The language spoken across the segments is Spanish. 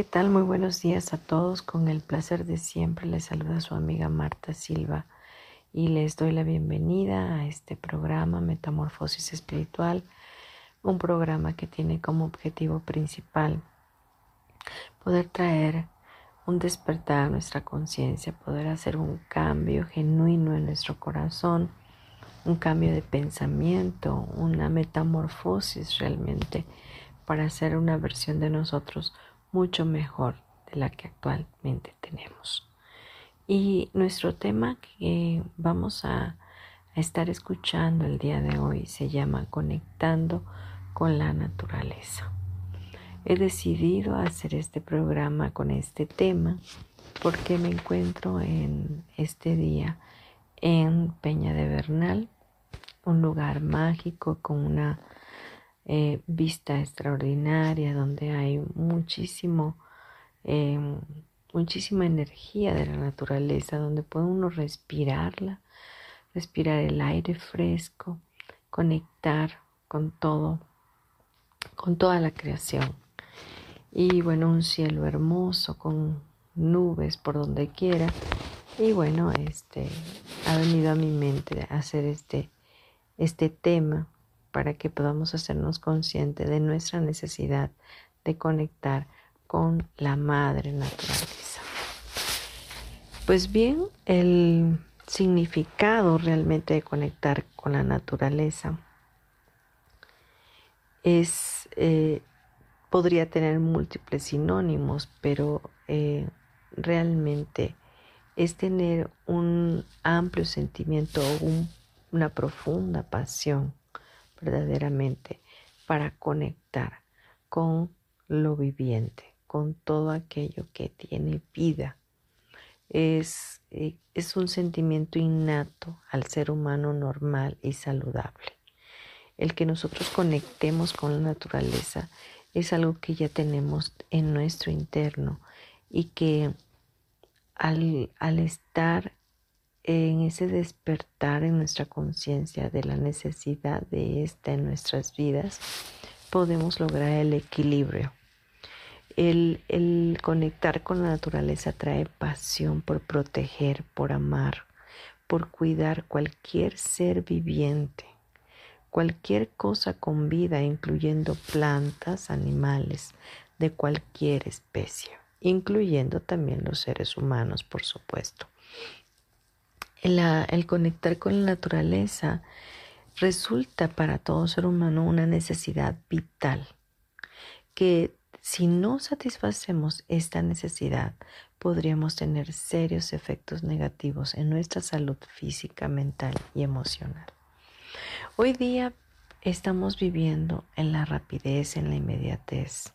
¿Qué tal? Muy buenos días a todos. Con el placer de siempre les saluda su amiga Marta Silva y les doy la bienvenida a este programa Metamorfosis Espiritual, un programa que tiene como objetivo principal poder traer un despertar a nuestra conciencia, poder hacer un cambio genuino en nuestro corazón, un cambio de pensamiento, una metamorfosis realmente para hacer una versión de nosotros mucho mejor de la que actualmente tenemos. Y nuestro tema que vamos a, estar escuchando el día de hoy se llama Conectando con la Naturaleza. He decidido hacer este programa con este tema porque me encuentro en este día en Peña de Bernal, un lugar mágico con una eh, vista extraordinaria, donde hay muchísimo, em, muchísima energía de la naturaleza, donde puede uno respirarla, respirar el aire fresco, conectar con todo, con toda la creación. Y bueno, un cielo hermoso con nubes por donde quiera. Y bueno, este ha venido a mi mente hacer este, este tema para que podamos hacernos conscientes de nuestra necesidad de conectar con la madre naturaleza. Pues bien, el significado realmente de conectar con la naturaleza es eh, podría tener múltiples sinónimos, pero eh, realmente es tener un amplio sentimiento o una profunda pasión verdaderamente para conectar con lo viviente, con todo aquello que tiene vida. Es, eh, es un sentimiento innato al ser humano normal y saludable. El que nosotros conectemos con la naturaleza es algo que ya tenemos en nuestro interno y que al, al estar en ese despertar en nuestra conciencia de la necesidad de esta en nuestras vidas, podemos lograr el equilibrio. El, el, conectar con la naturaleza trae pasión por proteger, por amar, por cuidar cualquier ser viviente, cualquier cosa con vida, incluyendo plantas, animales de cualquier especie, incluyendo también los seres humanos, por supuesto el, conectar con la naturaleza resulta para todo ser humano una necesidad vital que si no satisfacemos esta necesidad podríamos tener serios efectos negativos en nuestra salud física, mental y emocional. Hoy día estamos viviendo en la rapidez, en la inmediatez,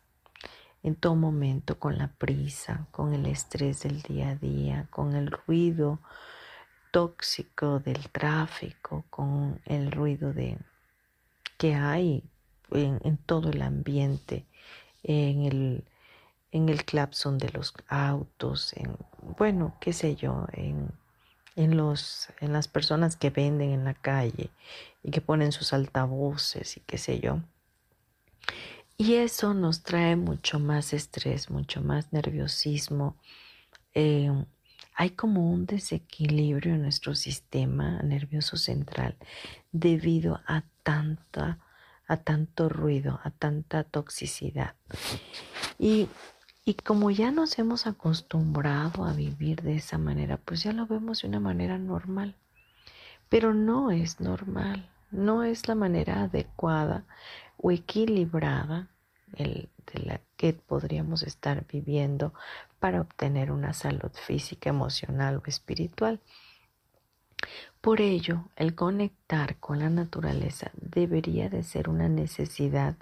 en todo momento, con la prisa, con el estrés del día a día, con el ruido, tóxico del tráfico, con el ruido de que hay en, todo el ambiente, en el, en el clapson de los autos, en, bueno, qué sé yo, en, en, los, en las personas que venden en la calle y que ponen sus altavoces y qué sé yo. Y eso nos trae mucho más estrés, mucho más nerviosismo, eh, hay como un desequilibrio en nuestro sistema nervioso central debido a tanta a tanto ruido, a tanta toxicidad. Y Y como ya nos hemos acostumbrado a vivir de esa manera, pues ya lo vemos de una manera normal. Pero no es normal, no es la manera adecuada o equilibrada el, de la que podríamos estar viviendo para obtener una salud física, emocional o espiritual. Por ello, el conectar con la naturaleza debería de ser una necesidad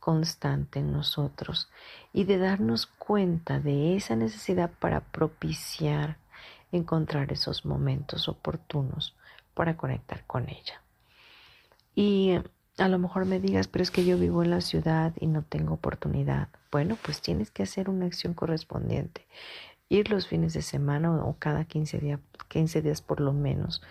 constante en nosotros y de darnos cuenta de esa necesidad para propiciar encontrar esos momentos oportunos para conectar con ella. Y a lo mejor me digas, pero es que yo vivo en la ciudad y no tengo oportunidad. Bueno, pues tienes que hacer una acción correspondiente. Ir los fines de semana o cada 15 días, 15 días por lo menos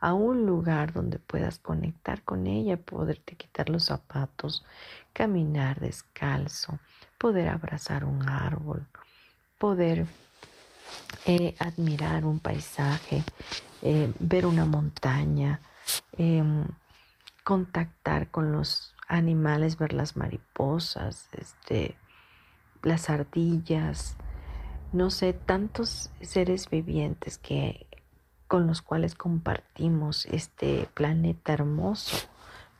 a un lugar donde puedas conectar con ella, poderte quitar los zapatos, caminar descalzo, poder abrazar un árbol, poder eh, admirar un paisaje, eh, ver una montaña, em, contactar con los animales, ver las mariposas, este, las ardillas, no sé, tantos seres vivientes que con los cuales compartimos este planeta hermoso,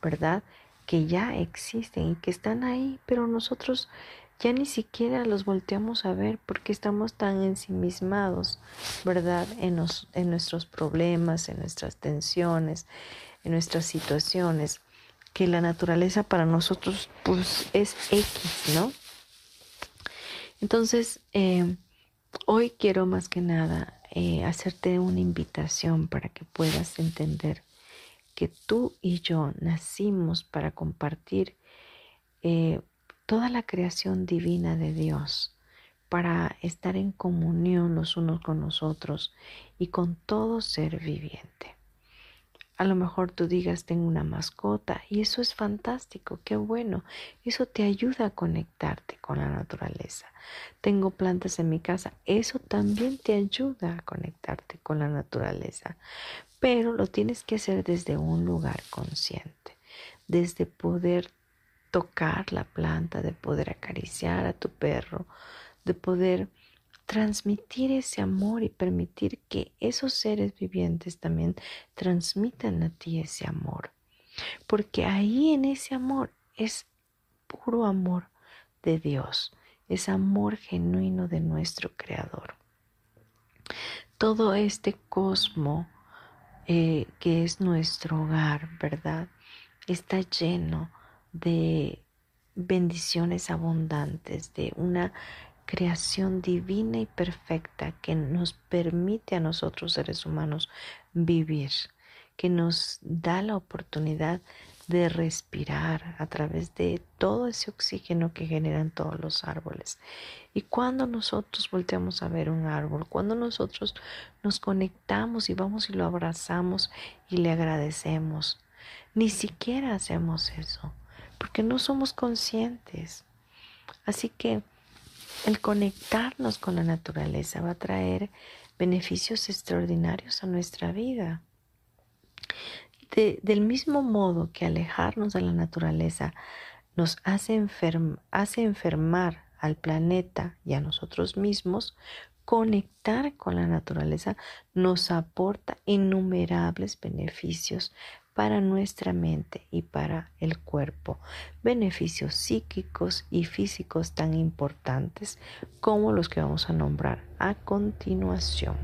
¿verdad? Que ya existen y que están ahí, pero nosotros ya ni siquiera los volteamos a ver porque estamos tan ensimismados, ¿verdad? En, en nuestros problemas, en nuestras tensiones, en nuestras situaciones, que la naturaleza para nosotros pues es X, ¿no? Entonces, eh, hoy quiero más que nada eh, hacerte una invitación para que puedas entender que tú y yo nacimos para compartir eh, toda la creación divina de Dios, para estar en comunión los unos con los otros y con todo ser viviente. A lo mejor tú digas, tengo una mascota y eso es fantástico, qué bueno. Eso te ayuda a conectarte con la naturaleza. Tengo plantas en mi casa, eso también te ayuda a conectarte con la naturaleza. Pero lo tienes que hacer desde un lugar consciente, desde poder tocar la planta, de poder acariciar a tu perro, de poder transmitir ese amor y permitir que esos seres vivientes también transmitan a ti ese amor. Porque ahí en ese amor es puro amor de Dios, es amor genuino de nuestro Creador. Todo este cosmo eh, que es nuestro hogar, ¿verdad? Está lleno de bendiciones abundantes, de una creación divina y perfecta que nos permite a nosotros seres humanos vivir, que nos da la oportunidad de respirar a través de todo ese oxígeno que generan todos los árboles. Y cuando nosotros volteamos a ver un árbol, cuando nosotros nos conectamos y vamos y lo abrazamos y le agradecemos, ni siquiera hacemos eso, porque no somos conscientes. Así que el conectarnos con la naturaleza va a traer beneficios extraordinarios a nuestra vida. del mismo modo que alejarnos de la naturaleza nos hace, hace enfermar al planeta y a nosotros mismos, conectar con la naturaleza nos aporta innumerables beneficios para nuestra mente y para el cuerpo, beneficios psíquicos y físicos tan importantes como los que vamos a nombrar a continuación.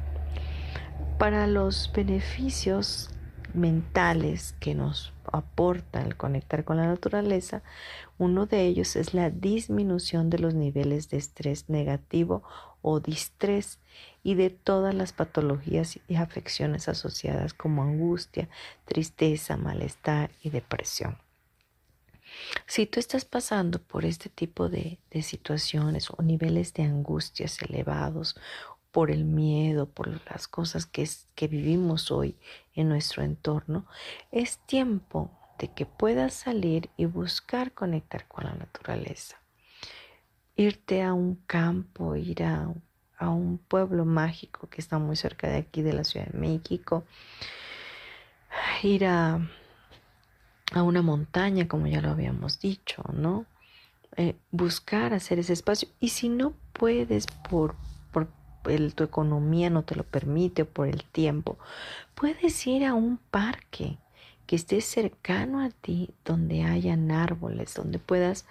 Para los beneficios mentales que nos aporta el conectar con la naturaleza, uno de ellos es la disminución de los niveles de estrés negativo o distrés y de todas las patologías y afecciones asociadas como angustia, tristeza, malestar y depresión. Si tú estás pasando por este tipo de, de situaciones o niveles de angustias elevados por el miedo, por las cosas que, que vivimos hoy en nuestro entorno, es tiempo de que puedas salir y buscar conectar con la naturaleza. Irte a un campo, ir a, a un pueblo mágico que está muy cerca de aquí de la Ciudad de México, ir a, a una montaña, como ya lo habíamos dicho, ¿no? eh, buscar hacer ese espacio. Y si no puedes por, por tu economía no te lo permite o por el tiempo, puedes ir a un parque que esté cercano a ti, donde hayan árboles, donde puedas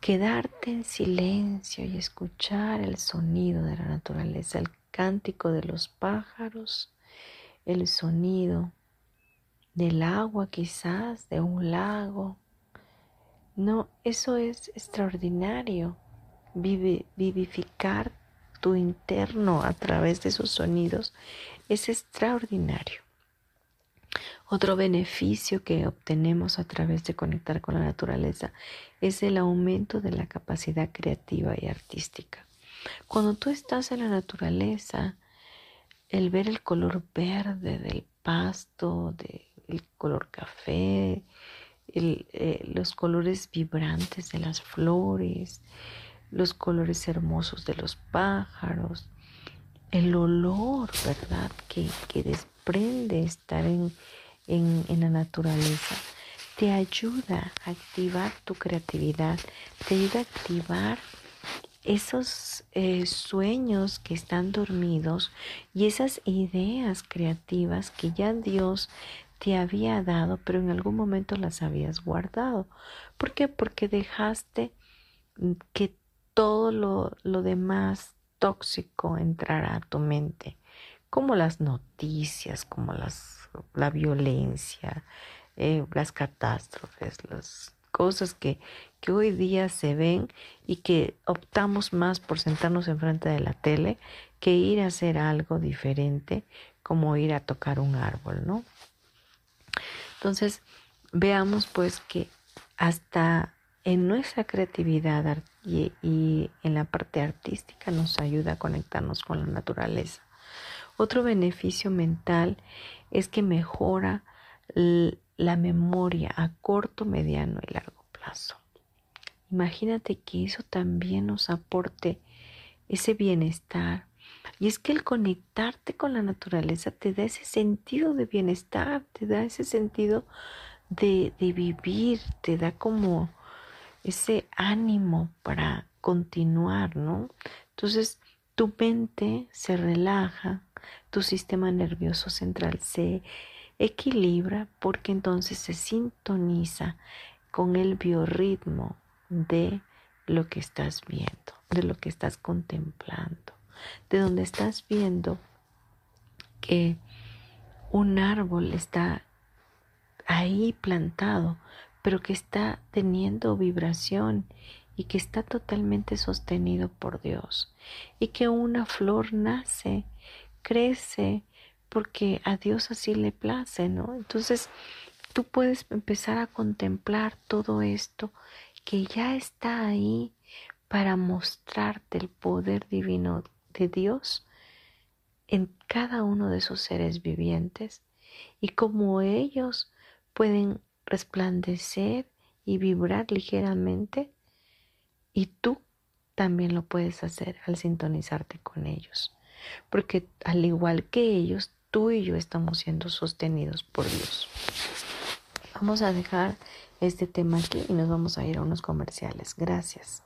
quedarte en silencio y escuchar el sonido de la naturaleza, el cántico de los pájaros, el sonido del agua quizás, de un lago. No, eso es extraordinario, vivificar tu interno a través de esos sonidos es extraordinario. Otro beneficio que obtenemos a través de conectar con la naturaleza es el aumento de la capacidad creativa y artística. Cuando tú estás en la naturaleza, el ver el color verde del pasto, el color café, eh, los colores vibrantes de las flores, los colores hermosos de los pájaros, el olor, ¿verdad? Que, que desprende estar en, en, la naturaleza, te ayuda a activar tu creatividad, te ayuda a activar esos eh, sueños que están dormidos y esas ideas creativas que ya Dios te había dado, pero en algún momento las habías guardado. ¿Por qué? Porque dejaste que todo lo, lo demás tóxico entrara a tu mente, como las noticias, como las, la violencia, eh, las catástrofes, las cosas que, que hoy día se ven y que optamos más por sentarnos enfrente de la tele que ir a hacer algo diferente como ir a tocar un árbol, ¿no? Entonces, veamos pues que hasta en nuestra creatividad y, en la parte artística nos ayuda a conectarnos con la naturaleza. Otro beneficio mental es que mejora la memoria a corto, mediano y largo plazo. Imagínate que eso también nos aporte ese bienestar. Y es que el conectarte con la naturaleza te da ese sentido de bienestar, te da ese sentido de, de vivir, te da como ese ánimo para continuar, ¿no? Entonces, tu mente se relaja, tu sistema nervioso central se equilibra porque entonces se sintoniza con el biorritmo de lo que estás viendo, de lo que estás contemplando, de donde estás viendo que un árbol está ahí plantado pero que está teniendo vibración y que está totalmente sostenido por Dios. Y que una flor nace, crece, porque a Dios así le place, ¿no? Entonces, tú puedes empezar a contemplar todo esto que ya está ahí para mostrarte el poder divino de Dios en cada uno de esos seres vivientes y cómo ellos pueden resplandecer y vibrar ligeramente y tú también lo puedes hacer al sintonizarte con ellos. Porque al igual que ellos, tú y yo estamos siendo sostenidos por Dios. Vamos a dejar este tema aquí y nos vamos a ir a unos comerciales. Gracias.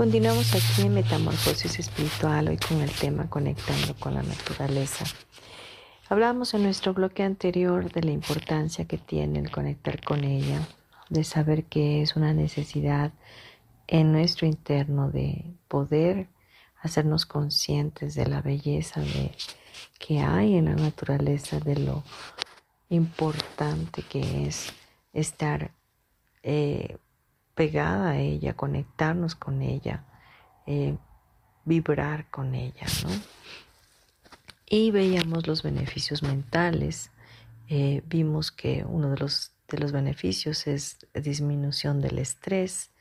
Continuamos aquí en Metamorfosis Espiritual, hoy con el tema Conectando con la Naturaleza. Hablábamos en nuestro bloque anterior de la importancia que tiene el conectar con ella, de saber que es una necesidad en nuestro interno de poder hacernos conscientes de la belleza de, que hay en la naturaleza, de lo importante que es estar eh, pegada a ella, conectarnos con ella, eh, vibrar con ella, ¿no? Y veíamos los beneficios mentales. Eh, vimos que uno de los, de los beneficios es disminución del estrés,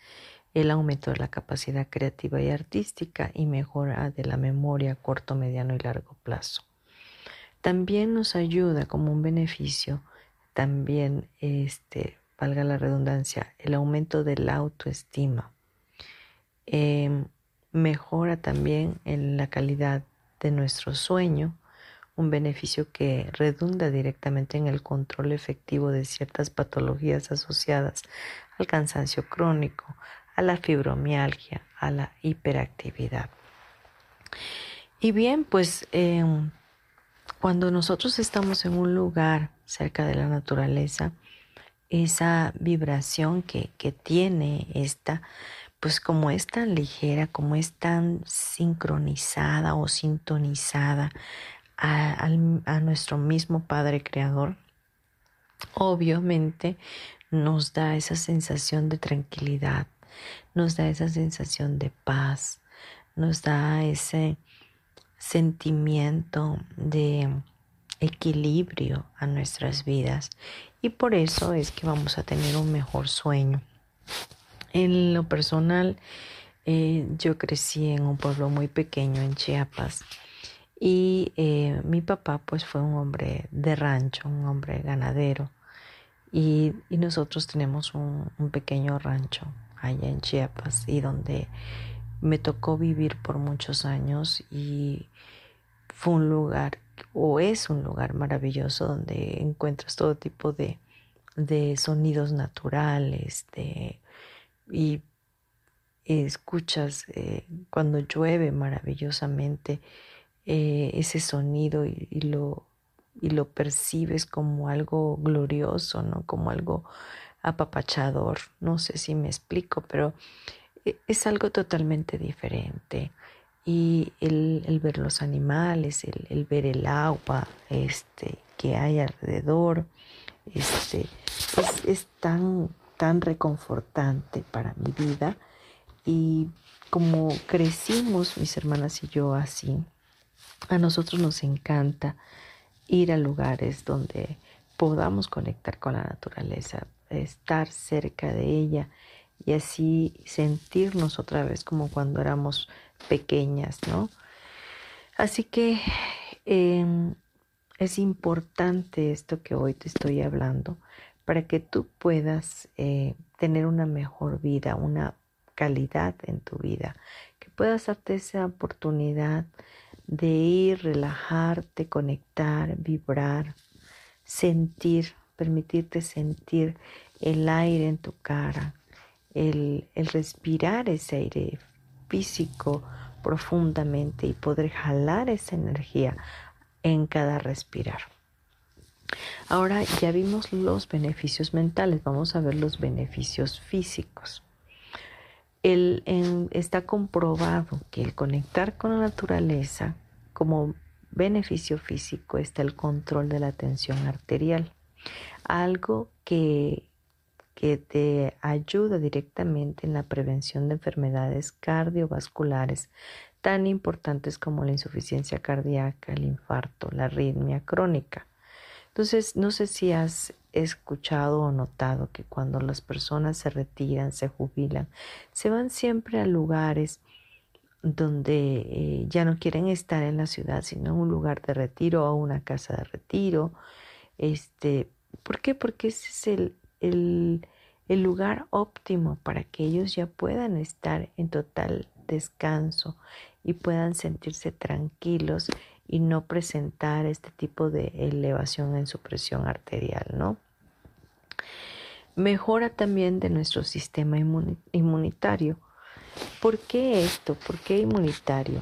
el aumento de la capacidad creativa y artística y mejora de la memoria a corto, mediano y largo plazo. También nos ayuda como un beneficio, también este, valga la redundancia, el aumento de la autoestima. Em, mejora también en la calidad de nuestro sueño, un beneficio que redunda directamente en el control efectivo de ciertas patologías asociadas al cansancio crónico, a la fibromialgia, a la hiperactividad. Y bien, pues em, cuando nosotros estamos en un lugar cerca de la naturaleza, esa vibración que, tiene esta, pues como es tan ligera, como es tan sincronizada o sintonizada a, a nuestro mismo Padre Creador, obviamente nos da esa sensación de tranquilidad, nos da esa sensación de paz, nos da ese sentimiento de equilibrio a nuestras vidas y por eso es que vamos a tener un mejor sueño. En lo personal, eh, yo crecí en un pueblo muy pequeño en Chiapas y eh, mi papá pues fue un hombre de rancho, un hombre ganadero y, nosotros tenemos un, un, pequeño rancho allá en Chiapas y donde me tocó vivir por muchos años y fue un lugar o es un lugar maravilloso donde encuentras todo tipo de, sonidos naturales de, y escuchas eh, cuando llueve maravillosamente eh, ese sonido y, lo, y lo percibes como algo glorioso, ¿no? Como algo apapachador. No sé si me explico, pero eh, es algo totalmente diferente y el, ver los animales, el, ver el agua este, que hay alrededor, este, es, tan, tan reconfortante para mi vida. Y como crecimos mis hermanas y yo así, a nosotros nos encanta ir a lugares donde podamos conectar con la naturaleza, estar cerca de ella y así sentirnos otra vez como cuando éramos pequeñas, ¿no? Así que em, es importante esto que hoy te estoy hablando para que tú puedas eh, tener una mejor vida, una calidad en tu vida, que puedas darte esa oportunidad de ir, relajarte, conectar, vibrar, sentir, permitirte sentir el aire en tu cara, el, respirar ese aire físico profundamente y poder jalar esa energía en cada respirar. Ahora ya vimos los beneficios mentales, vamos a ver los beneficios físicos. Está comprobado que el conectar con la naturaleza como beneficio físico está el control de la tensión arterial, algo que que te ayuda directamente en la prevención de enfermedades cardiovasculares tan importantes como la insuficiencia cardíaca, el infarto, la arritmia crónica. Entonces, no sé si has escuchado o notado que cuando las personas se retiran, se jubilan, se van siempre a lugares donde eh, ya no quieren estar en la ciudad, sino en un lugar de retiro o una casa de retiro. Este, ¿Por qué? Porque ese es el, el, lugar óptimo para que ellos ya puedan estar en total descanso y puedan sentirse tranquilos y no presentar este tipo de elevación en su presión arterial, ¿no? Mejora también de nuestro sistema inmunitario. ¿Por qué esto? ¿Por qué inmunitario?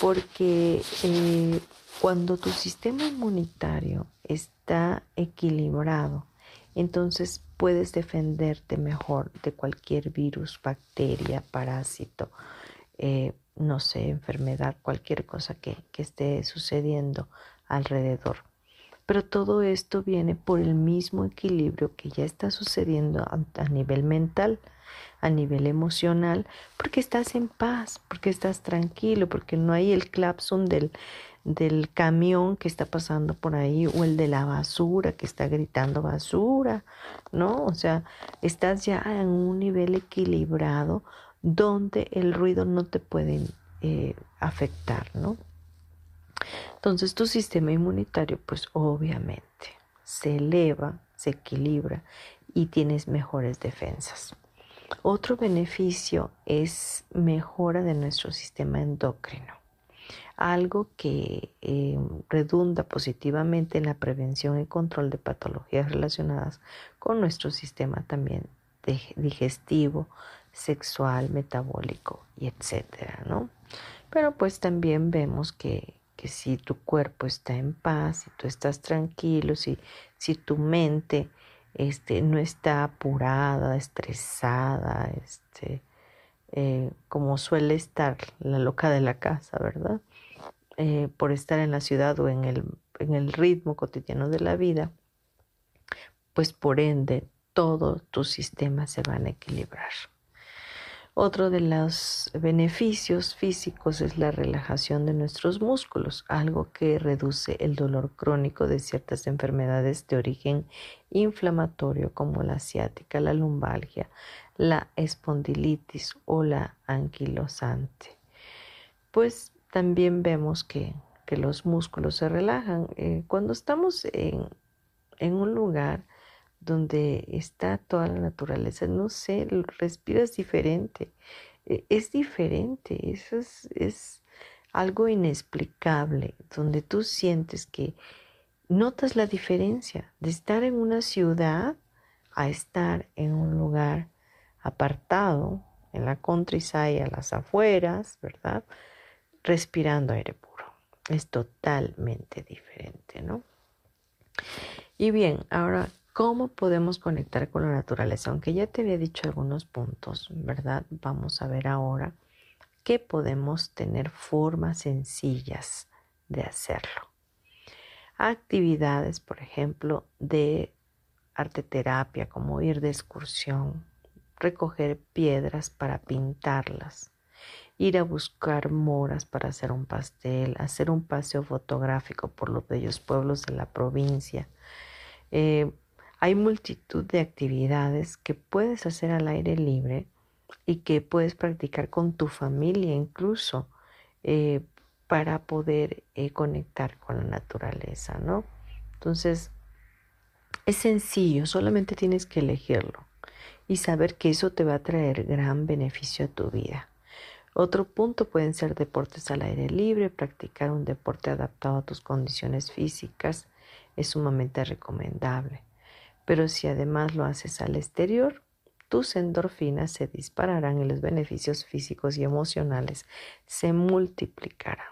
Porque eh, cuando tu sistema inmunitario está equilibrado, entonces puedes defenderte mejor de cualquier virus, bacteria, parásito, eh, no sé, enfermedad, cualquier cosa que, esté sucediendo alrededor. Pero todo esto viene por el mismo equilibrio que ya está sucediendo a, nivel mental, a nivel emocional, porque estás en paz, porque estás tranquilo, porque no hay el clapsum del, del camión que está pasando por ahí o el de la basura que está gritando basura, ¿no? O sea, estás ya en un nivel equilibrado donde el ruido no te puede eh, afectar, ¿no? Entonces tu sistema inmunitario, pues obviamente se eleva, se equilibra y tienes mejores defensas. Otro beneficio es mejora de nuestro sistema endocrino, algo que eh, redunda positivamente en la prevención y control de patologías relacionadas con nuestro sistema también digestivo, sexual, metabólico y etcétera, ¿no? Pero pues también vemos que, si tu cuerpo está en paz, si tú estás tranquilo, si, si tu mente este, no está apurada, estresada, este, eh, como suele estar la loca de la casa, ¿verdad? Eh, por estar en la ciudad o en el, en el ritmo cotidiano de la vida, pues por ende todos tus sistemas se van a equilibrar. Otro de los beneficios físicos es la relajación de nuestros músculos, algo que reduce el dolor crónico de ciertas enfermedades de origen inflamatorio como la ciática, la lumbalgia, la espondilitis o la anquilosante. Pues también vemos que, los músculos se relajan. Eh, cuando estamos en, en un lugar donde está toda la naturaleza. No sé, respiras diferente. E, es diferente, eso es, algo inexplicable, donde tú sientes que notas la diferencia de estar en una ciudad a estar en un lugar apartado, en la countryside, a las afueras, ¿verdad? Respirando aire puro. Es totalmente diferente, ¿no? Y bien, ahora ¿Cómo podemos conectar con la naturaleza? Aunque ya te había dicho algunos puntos, ¿verdad? Vamos a ver ahora que podemos tener formas sencillas de hacerlo. Actividades, por ejemplo, de arte terapia, como ir de excursión, recoger piedras para pintarlas, ir a buscar moras para hacer un pastel, hacer un paseo fotográfico por los bellos pueblos de la provincia, eh, hay multitud de actividades que puedes hacer al aire libre y que puedes practicar con tu familia incluso eh, para poder eh, conectar con la naturaleza, ¿no? Entonces, es sencillo, solamente tienes que elegirlo y saber que eso te va a traer gran beneficio a tu vida. Otro punto pueden ser deportes al aire libre, practicar un deporte adaptado a tus condiciones físicas es sumamente recomendable. Pero si además lo haces al exterior, tus endorfinas se dispararán y los beneficios físicos y emocionales se multiplicarán.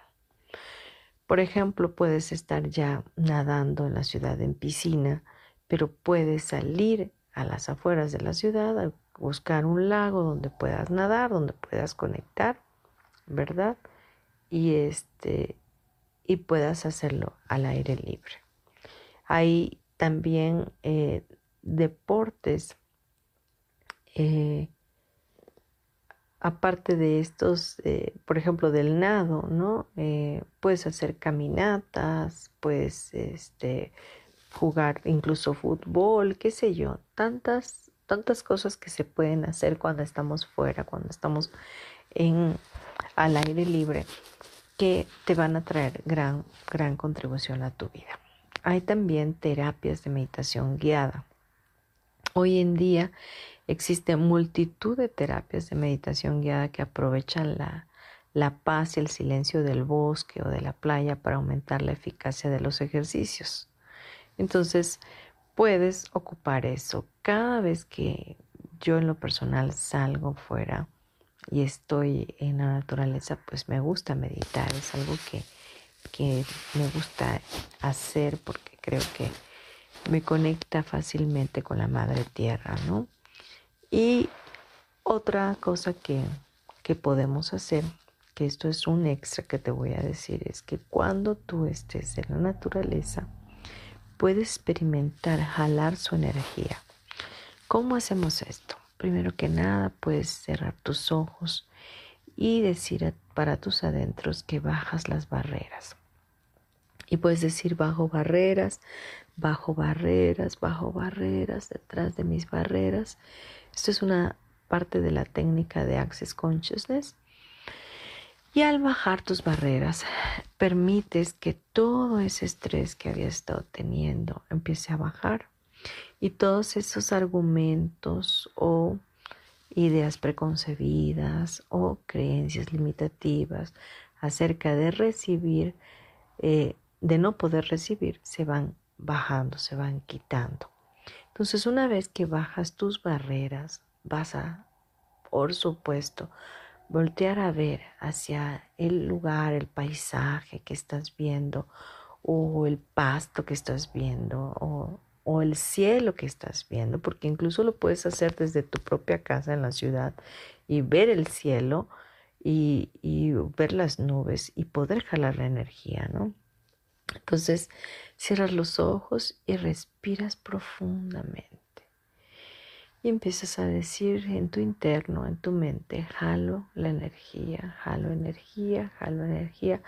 Por ejemplo, puedes estar ya nadando en la ciudad en piscina, pero puedes salir a las afueras de la ciudad buscar un lago donde puedas nadar, donde puedas conectar, ¿verdad? Y este y puedas hacerlo al aire libre. Hay también eh, deportes, eh, aparte de estos, eh, por ejemplo, del nado, ¿no? puedes hacer caminatas, puedes este, jugar incluso fútbol, qué sé yo, tantas, tantas cosas que se pueden hacer cuando estamos fuera, cuando estamos en, al aire libre que te van a traer gran, gran contribución a tu vida. Hay también terapias de meditación guiada. Hoy en día existe multitud de terapias de meditación guiada que aprovechan la, la paz y el silencio del bosque o de la playa para aumentar la eficacia de los ejercicios. Entonces, puedes ocupar eso. Cada vez que yo en lo personal salgo fuera y estoy en la naturaleza, pues me gusta meditar. Es algo que, que me gusta hacer porque creo que me conecta fácilmente con la madre tierra, ¿no? Y otra cosa que, que podemos hacer, que esto es un extra que te voy a decir, es que cuando tú estés en la naturaleza, puedes experimentar jalar su energía. ¿Cómo hacemos esto? Primero que nada, puedes cerrar tus ojos y decir para tus adentros que bajas las barreras. Y puedes decir bajo barreras, bajo barreras, bajo barreras, detrás de mis barreras. Esto es una parte de la técnica de Access Consciousness. Y al bajar tus barreras, permites que todo ese estrés que habías estado teniendo empiece a bajar y todos esos argumentos o ideas preconcebidas o creencias limitativas acerca de recibir, eh, de no poder recibir, se van bajando, se van quitando. Entonces, una vez que bajas tus barreras, vas a, por supuesto, voltear a ver hacia el lugar, el paisaje que estás viendo, o el pasto que estás viendo, o, el cielo que estás viendo, porque incluso lo puedes hacer desde tu propia casa en la ciudad y ver el cielo y, ver las nubes y poder jalar la energía, ¿no? Entonces, cierras los ojos y respiras profundamente. Y empiezas a decir en tu interno, en tu mente, jalo la energía, jalo energía, jalo energía.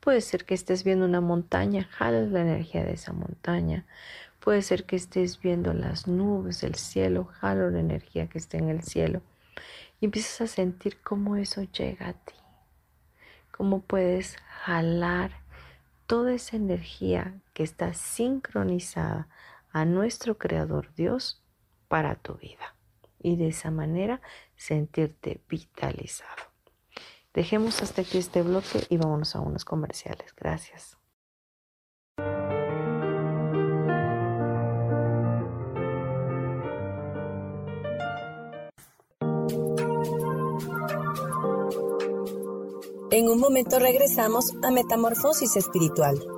Puede ser que estés viendo una montaña, jalo la energía de esa montaña. Puede ser que estés viendo las nubes del cielo, jalo la energía que está en el cielo. Y empiezas a sentir cómo eso llega a ti. Cómo puedes jalar toda esa energía que está sincronizada a nuestro Creador Dios para tu vida y de esa manera sentirte vitalizado. Dejemos hasta aquí este bloque y vámonos a unos comerciales. Gracias. En un momento regresamos a Metamorfosis Espiritual.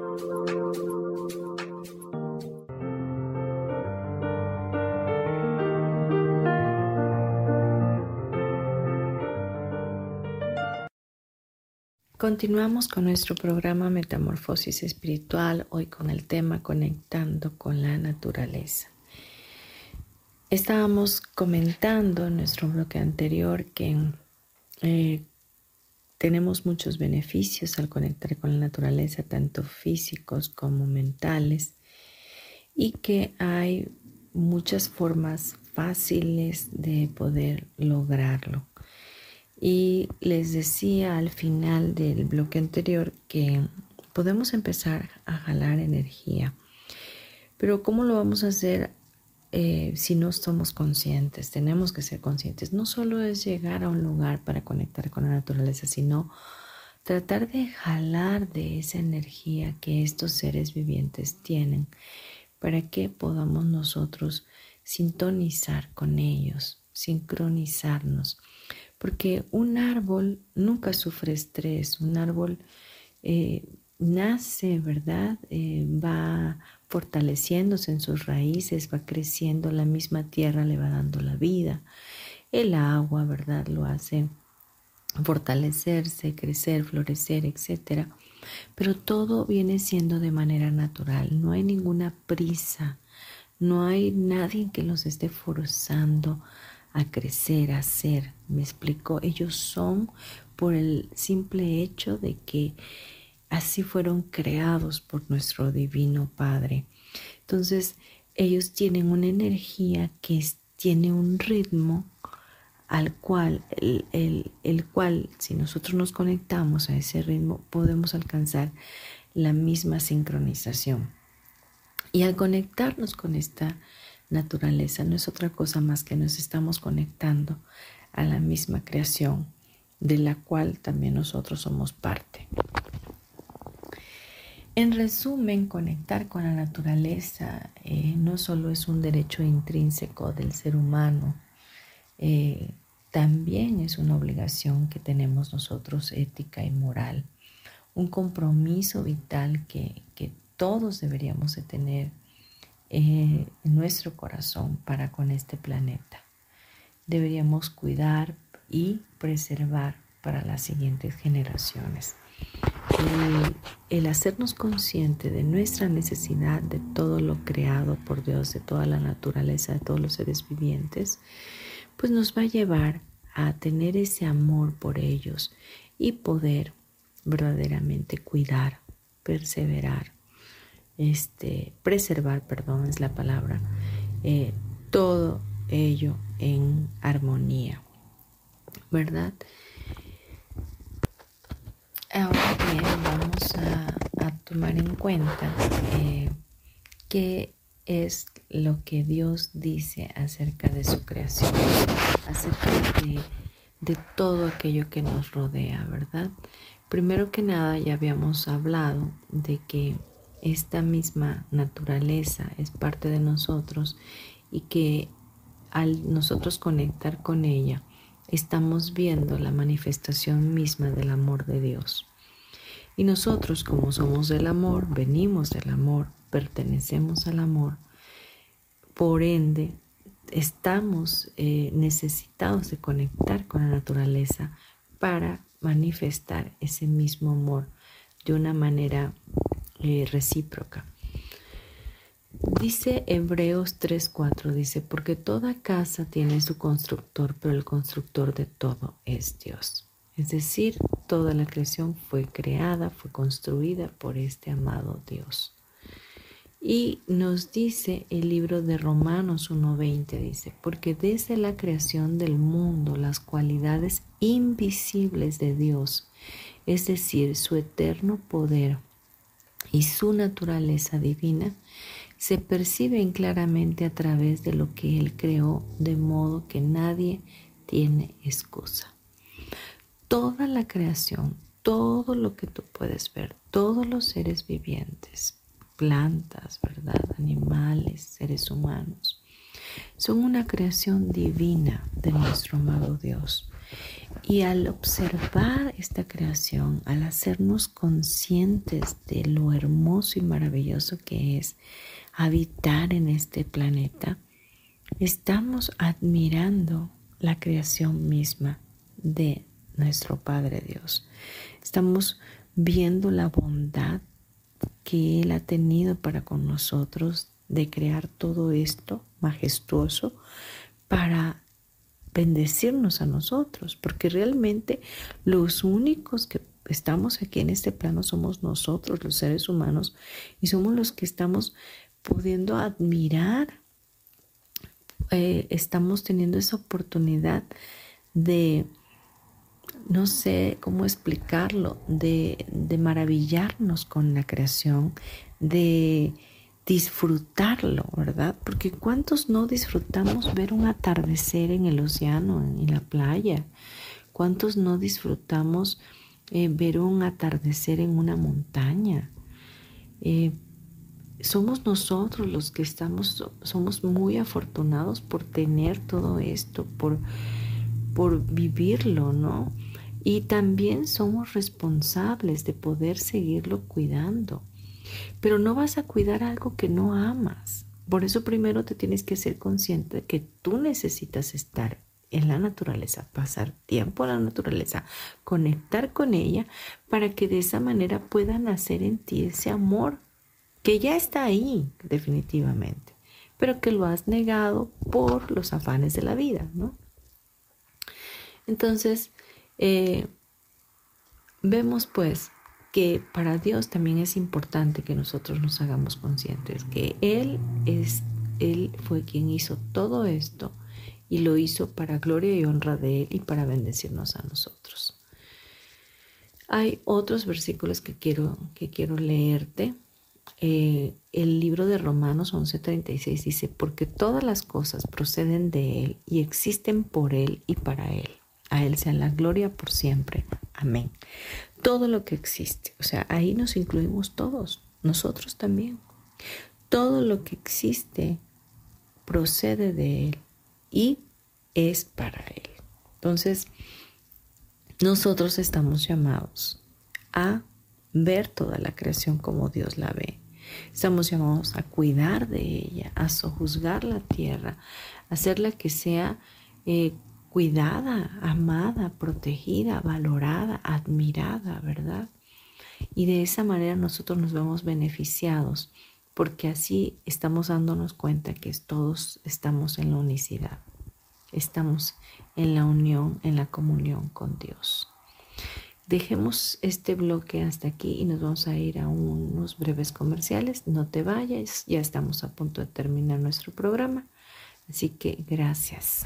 Continuamos con nuestro programa Metamorfosis Espiritual, hoy con el tema Conectando con la Naturaleza. Estábamos comentando en nuestro bloque anterior que eh, tenemos muchos beneficios al conectar con la naturaleza, tanto físicos como mentales, y que hay muchas formas fáciles de poder lograrlo. Y les decía al final del bloque anterior que podemos empezar a jalar energía. Pero ¿cómo lo vamos a hacer eh, si no somos conscientes? Tenemos que ser conscientes. No solo es llegar a un lugar para conectar con la naturaleza, sino tratar de jalar de esa energía que estos seres vivientes tienen para que podamos nosotros sintonizar con ellos, sincronizarnos porque un árbol nunca sufre estrés, un árbol eh, nace, ¿verdad? Eh, va fortaleciéndose en sus raíces, va creciendo, la misma tierra le va dando la vida, el agua, ¿verdad? Lo hace fortalecerse, crecer, florecer, etc. Pero todo viene siendo de manera natural, no hay ninguna prisa, no hay nadie que los esté forzando a crecer, a ser. Me explico, ellos son por el simple hecho de que así fueron creados por nuestro divino Padre. Entonces, ellos tienen una energía que tiene un ritmo al cual, el, el cual, si nosotros nos conectamos a ese ritmo, podemos alcanzar la misma sincronización. Y al conectarnos con esta naturaleza no es otra cosa más que nos estamos conectando a la misma creación de la cual también nosotros somos parte. En resumen, conectar con la naturaleza eh, no solo es un derecho intrínseco del ser humano, eh, también es una obligación que tenemos nosotros ética y moral, un compromiso vital que, que todos deberíamos de tener en eh, nuestro corazón para con este planeta. Deberíamos cuidar y preservar para las siguientes generaciones. El, hacernos consciente de nuestra necesidad de todo lo creado por Dios, de toda la naturaleza, de todos los seres vivientes, pues nos va a llevar a tener ese amor por ellos y poder verdaderamente cuidar, perseverar este, preservar, perdón, es la palabra, eh, todo ello en armonía, ¿verdad? Ahora bien, vamos a, tomar en cuenta eh, qué es lo que Dios dice acerca de su creación, acerca de, de todo aquello que nos rodea, ¿verdad? Primero que nada, ya habíamos hablado de que esta misma naturaleza es parte de nosotros y que al nosotros conectar con ella, estamos viendo la manifestación misma del amor de Dios. Y nosotros, como somos del amor, venimos del amor, pertenecemos al amor, por ende, estamos eh, necesitados de conectar con la naturaleza para manifestar ese mismo amor de una manera eh, recíproca. Dice Hebreos 3:4, dice, porque toda casa tiene su constructor, pero el constructor de todo es Dios. Es decir, toda la creación fue creada, fue construida por este amado Dios. Y nos dice el libro de Romanos 1:20, dice, porque desde la creación del mundo las cualidades invisibles de Dios, es decir, su eterno poder, y su naturaleza divina se perciben claramente a través de lo que Él creó, de modo que nadie tiene excusa. Toda la creación, todo lo que tú puedes ver, todos los seres vivientes, plantas, ¿verdad? Animales, seres humanos, son una creación divina de nuestro amado Dios. Y al observar esta creación, al hacernos conscientes de lo hermoso y maravilloso que es habitar en este planeta, estamos admirando la creación misma de nuestro Padre Dios. Estamos viendo la bondad que Él ha tenido para con nosotros de crear todo esto majestuoso para bendecirnos a nosotros, porque realmente los únicos que estamos aquí en este plano somos nosotros, los seres humanos, y somos los que estamos pudiendo admirar, eh, estamos teniendo esa oportunidad de, no sé cómo explicarlo, de, de maravillarnos con la creación, de disfrutarlo, ¿verdad? Porque ¿cuántos no disfrutamos ver un atardecer en el océano, en la playa? ¿Cuántos no disfrutamos eh, ver un atardecer en una montaña? Eh, somos nosotros los que estamos, somos muy afortunados por tener todo esto, por, por vivirlo, ¿no? Y también somos responsables de poder seguirlo cuidando. Pero no vas a cuidar algo que no amas. Por eso primero te tienes que ser consciente de que tú necesitas estar en la naturaleza, pasar tiempo en la naturaleza, conectar con ella para que de esa manera pueda nacer en ti ese amor que ya está ahí definitivamente, pero que lo has negado por los afanes de la vida, ¿no? Entonces, eh, vemos pues que para Dios también es importante que nosotros nos hagamos conscientes que Él es, Él fue quien hizo todo esto y lo hizo para gloria y honra de Él y para bendecirnos a nosotros. Hay otros versículos que quiero, que quiero leerte. Eh, el libro de Romanos 11:36 dice, porque todas las cosas proceden de Él y existen por Él y para Él. A Él sea la gloria por siempre. Amén todo lo que existe. O sea, ahí nos incluimos todos, nosotros también. Todo lo que existe procede de Él y es para Él. Entonces, nosotros estamos llamados a ver toda la creación como Dios la ve. Estamos llamados a cuidar de ella, a sojuzgar la tierra, hacerla que sea eh, cuidada, amada, protegida, valorada, admirada, ¿verdad? Y de esa manera nosotros nos vemos beneficiados, porque así estamos dándonos cuenta que todos estamos en la unicidad, estamos en la unión, en la comunión con Dios. Dejemos este bloque hasta aquí y nos vamos a ir a unos breves comerciales. No te vayas, ya estamos a punto de terminar nuestro programa. Así que gracias.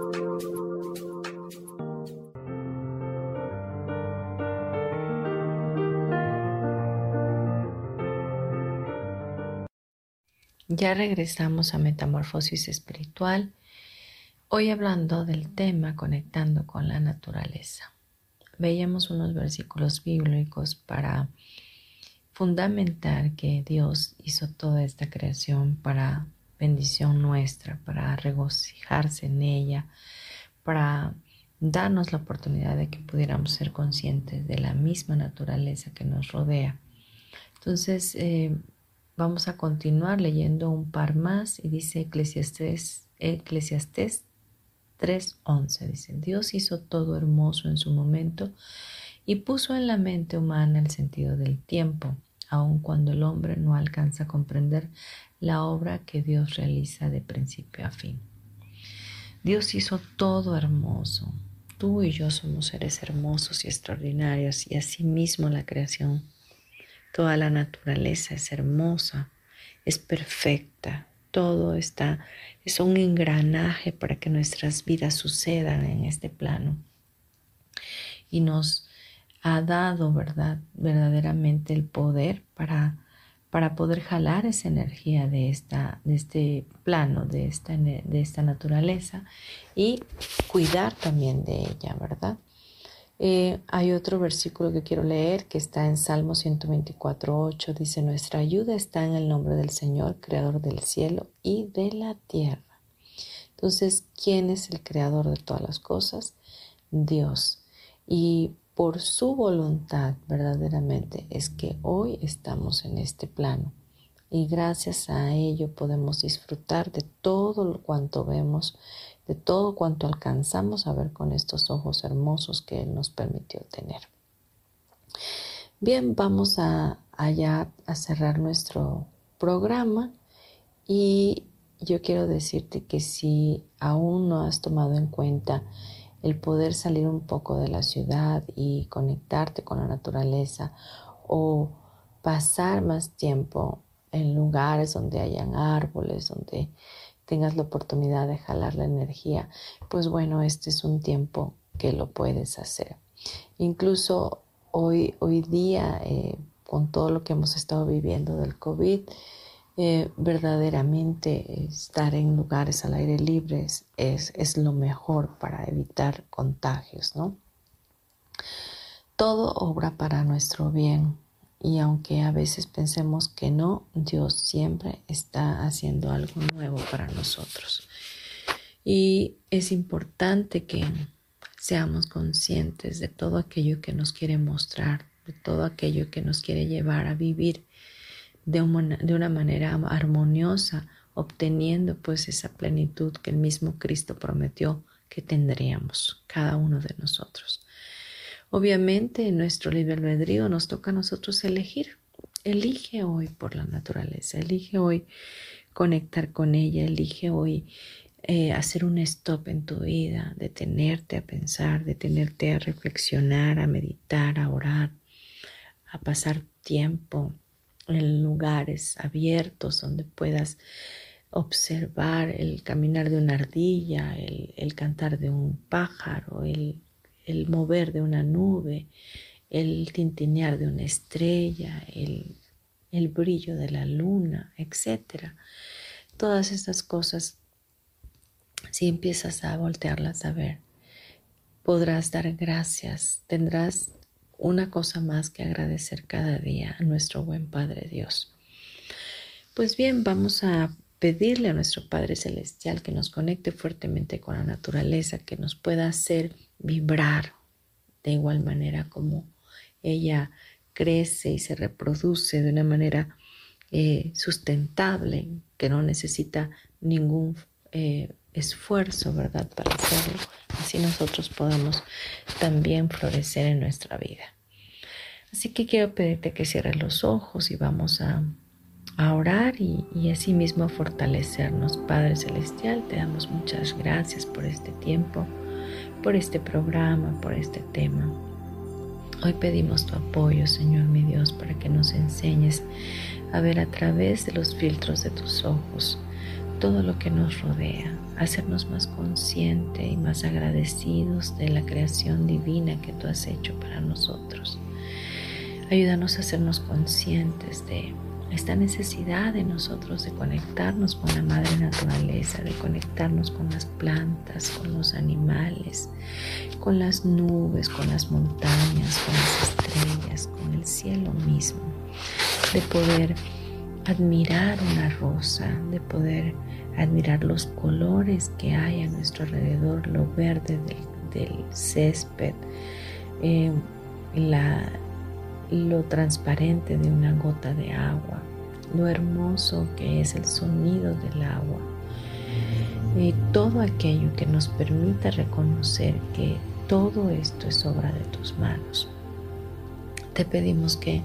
Ya regresamos a Metamorfosis Espiritual, hoy hablando del tema conectando con la naturaleza. Veíamos unos versículos bíblicos para fundamentar que Dios hizo toda esta creación para bendición nuestra, para regocijarse en ella, para darnos la oportunidad de que pudiéramos ser conscientes de la misma naturaleza que nos rodea. Entonces, eh, vamos a continuar leyendo un par más y dice Eclesiastés, Eclesiastés 3:11, dice, Dios hizo todo hermoso en su momento y puso en la mente humana el sentido del tiempo, aun cuando el hombre no alcanza a comprender la obra que Dios realiza de principio a fin. Dios hizo todo hermoso, Tú y yo somos seres hermosos y extraordinarios y asimismo la creación. Toda la naturaleza es hermosa, es perfecta, todo está, es un engranaje para que nuestras vidas sucedan en este plano. Y nos ha dado, ¿verdad? Verdaderamente el poder para para poder jalar esa energía de, esta, de este plano, de esta, de esta naturaleza y cuidar también de ella, ¿verdad? Eh, hay otro versículo que quiero leer que está en Salmo 124.8, dice, nuestra ayuda está en el nombre del Señor, creador del cielo y de la tierra. Entonces, ¿quién es el creador de todas las cosas? Dios. Y por su voluntad verdaderamente es que hoy estamos en este plano y gracias a ello podemos disfrutar de todo lo cuanto vemos, de todo cuanto alcanzamos a ver con estos ojos hermosos que Él nos permitió tener. Bien, vamos a allá a cerrar nuestro programa y yo quiero decirte que si aún no has tomado en cuenta el poder salir un poco de la ciudad y conectarte con la naturaleza o pasar más tiempo en lugares donde hayan árboles, donde tengas la oportunidad de jalar la energía, pues bueno, este es un tiempo que lo puedes hacer. Incluso hoy, hoy día, eh, con todo lo que hemos estado viviendo del COVID, eh, verdaderamente estar en lugares al aire libre es, es, lo mejor para evitar contagios, ¿no? Todo obra para nuestro bien y aunque a veces pensemos que no, Dios siempre está haciendo algo nuevo para nosotros. Y es importante que seamos conscientes de todo aquello que nos quiere mostrar, de todo aquello que nos quiere llevar a vivir de una, de una manera armoniosa, obteniendo pues esa plenitud que el mismo Cristo prometió que tendríamos cada uno de nosotros. Obviamente en nuestro libre albedrío nos toca a nosotros elegir. Elige hoy por la naturaleza, elige hoy conectar con ella, elige hoy eh, hacer un stop en tu vida, detenerte a pensar, detenerte a reflexionar, a meditar, a orar, a pasar tiempo en lugares abiertos donde puedas observar el caminar de una ardilla, el, cantar de un pájaro, el, mover de una nube, el tintinear de una estrella, el, el brillo de la luna, etc. Todas estas cosas, si empiezas a voltearlas a ver, podrás dar gracias, tendrás una cosa más que agradecer cada día a nuestro buen Padre Dios. Pues bien, vamos a pedirle a nuestro Padre Celestial que nos conecte fuertemente con la naturaleza, que nos pueda hacer vibrar de igual manera como ella crece y se reproduce de una manera eh, sustentable, que no necesita ningún eh, esfuerzo, ¿verdad?, para hacerlo. Así nosotros podemos también florecer en nuestra vida. Así que quiero pedirte que cierres los ojos y vamos a, orar y, y así mismo fortalecernos. Padre Celestial, te damos muchas gracias por este tiempo, por este programa, por este tema. Hoy pedimos tu apoyo, Señor mi Dios, para que nos enseñes a ver a través de los filtros de tus ojos todo lo que nos rodea, hacernos más conscientes y más agradecidos de la creación divina que tú has hecho para nosotros. Ayúdanos a hacernos conscientes de esta necesidad de nosotros de conectarnos con la madre naturaleza, de conectarnos con las plantas, con los animales, con las nubes, con las montañas, con las estrellas, con el cielo mismo, de poder admirar una rosa, de poder admirar los colores que hay a nuestro alrededor, lo verde del, césped, eh, la, lo transparente de una gota de agua, lo hermoso que es el sonido del agua, y todo aquello que nos permita reconocer que todo esto es obra de tus manos. Te pedimos que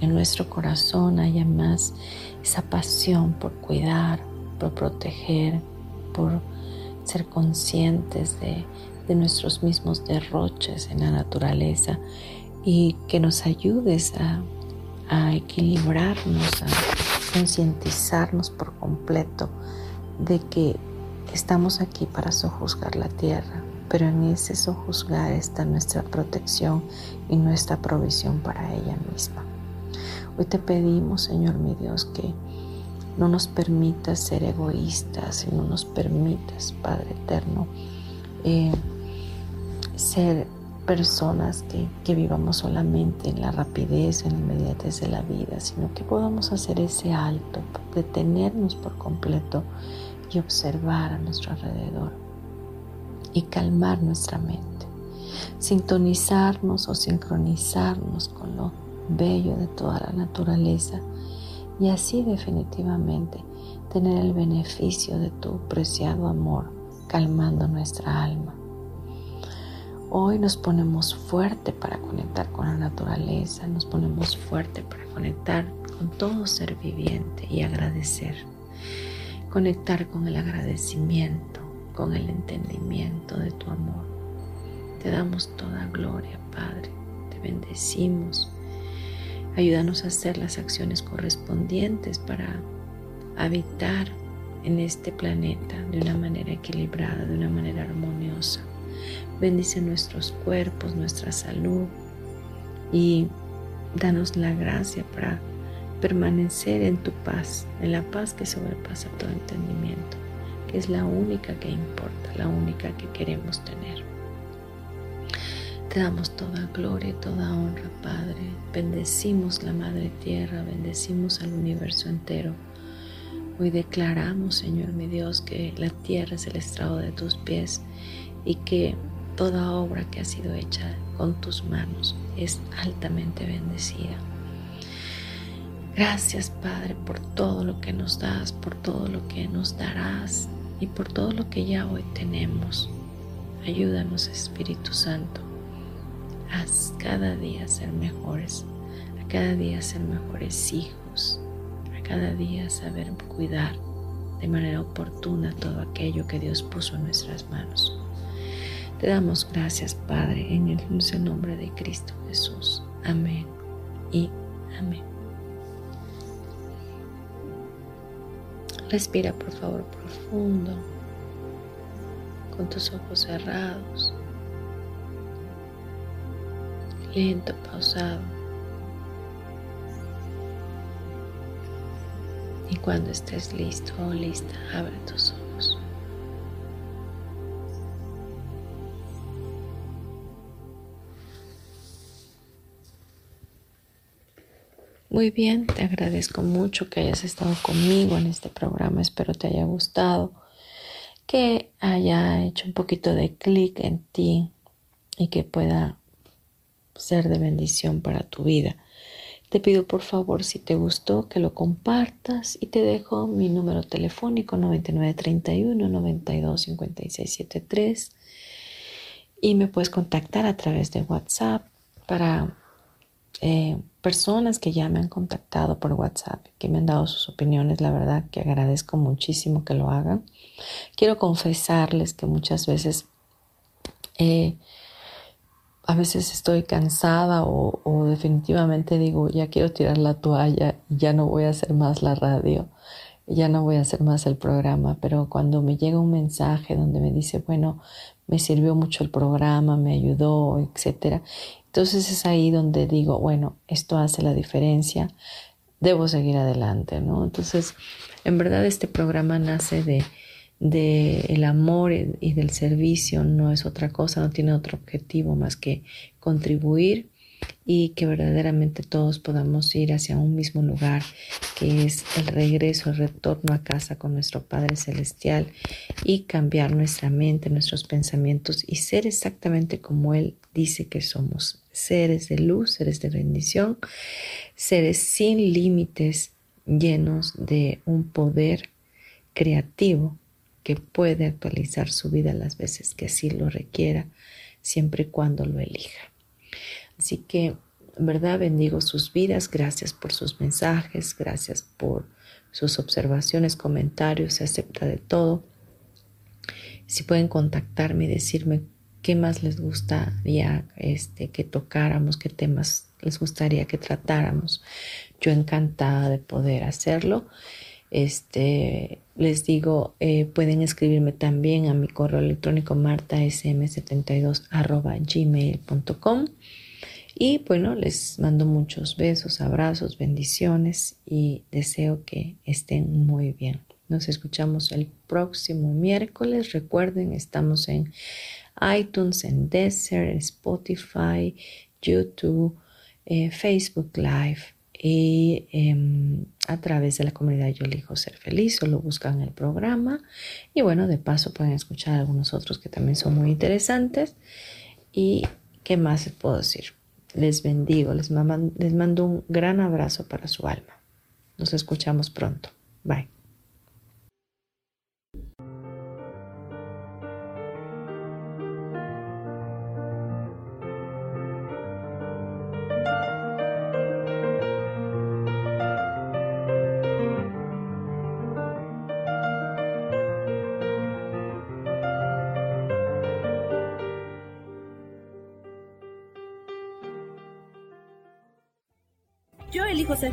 en nuestro corazón haya más esa pasión por cuidar, por proteger, por ser conscientes de, de nuestros mismos derroches en la naturaleza y que nos ayudes a, equilibrarnos, a concientizarnos por completo de que estamos aquí para sojuzgar la tierra, pero en ese sojuzgar está nuestra protección y nuestra provisión para ella misma. Hoy te pedimos, Señor mi Dios, que no nos permitas ser egoístas y no nos permitas, Padre Eterno, eh, ser personas que, vivamos solamente en la rapidez, en la inmediatez de la vida, sino que podamos hacer ese alto, detenernos por completo y observar a nuestro alrededor y calmar nuestra mente, sintonizarnos o sincronizarnos con lo bello de toda la naturaleza y así definitivamente tener el beneficio de tu preciado amor calmando nuestra alma. Hoy nos ponemos fuerte para conectar con la naturaleza, nos ponemos fuerte para conectar con todo ser viviente y agradecer. Conectar con el agradecimiento, con el entendimiento de tu amor. Te damos toda gloria, Padre. Te bendecimos. Ayúdanos a hacer las acciones correspondientes para habitar en este planeta de una manera equilibrada, de una manera armoniosa. Bendice nuestros cuerpos, nuestra salud y danos la gracia para permanecer en tu paz, en la paz que sobrepasa todo entendimiento, que es la única que importa, la única que queremos tener. Te damos toda gloria y toda honra, Padre. Bendecimos la Madre Tierra, bendecimos al universo entero. Hoy declaramos, Señor mi Dios, que la tierra es el estrado de tus pies y que toda obra que ha sido hecha con tus manos es altamente bendecida. Gracias Padre por todo lo que nos das, por todo lo que nos darás y por todo lo que ya hoy tenemos. Ayúdanos Espíritu Santo a cada día ser mejores, a cada día ser mejores hijos, a cada día saber cuidar de manera oportuna todo aquello que Dios puso en nuestras manos. Te damos gracias, Padre, en el dulce nombre de Cristo Jesús. Amén y amén. Respira, por favor, profundo, con tus ojos cerrados, lento, pausado. Y cuando estés listo o lista, abre tus ojos. Muy bien, te agradezco mucho que hayas estado conmigo en este programa. Espero te haya gustado, que haya hecho un poquito de clic en ti y que pueda ser de bendición para tu vida. Te pido por favor, si te gustó, que lo compartas y te dejo mi número telefónico 9931 925673 y me puedes contactar a través de WhatsApp para eh, personas que ya me han contactado por WhatsApp, que me han dado sus opiniones, la verdad que agradezco muchísimo que lo hagan. Quiero confesarles que muchas veces, eh, a veces estoy cansada o, o, definitivamente digo, ya quiero tirar la toalla ya no voy a hacer más la radio, ya no voy a hacer más el programa, pero cuando me llega un mensaje donde me dice, bueno, me sirvió mucho el programa, me ayudó, etcétera, entonces es ahí donde digo, bueno, esto hace la diferencia. debo seguir adelante, ¿no? Entonces, en verdad este programa nace de, de el amor y del servicio, no es otra cosa, no tiene otro objetivo más que contribuir y que verdaderamente todos podamos ir hacia un mismo lugar, que es el regreso, el retorno a casa con nuestro Padre Celestial y cambiar nuestra mente, nuestros pensamientos y ser exactamente como Él dice que somos, seres de luz, seres de bendición, seres sin límites, llenos de un poder creativo que puede actualizar su vida las veces que así lo requiera, siempre y cuando lo elija. Así que, verdad, bendigo sus vidas. Gracias por sus mensajes, gracias por sus observaciones, comentarios, se acepta de todo. Si pueden contactarme y decirme qué más les gustaría este, que tocáramos, qué temas les gustaría que tratáramos. Yo encantada de poder hacerlo. Este, les digo, eh, pueden escribirme también a mi correo electrónico martasm72 gmail.com y bueno, les mando muchos besos, abrazos, bendiciones y deseo que estén muy bien. Nos escuchamos el próximo miércoles. Recuerden, estamos en iTunes, en Desert, en Spotify, YouTube, eh, Facebook Live y em, a través de la comunidad Yo elijo ser feliz, solo buscan el programa y bueno, de paso pueden escuchar algunos otros que también son muy interesantes y qué más les puedo decir. Les bendigo, les mando un gran abrazo para su alma. Nos escuchamos pronto. Bye.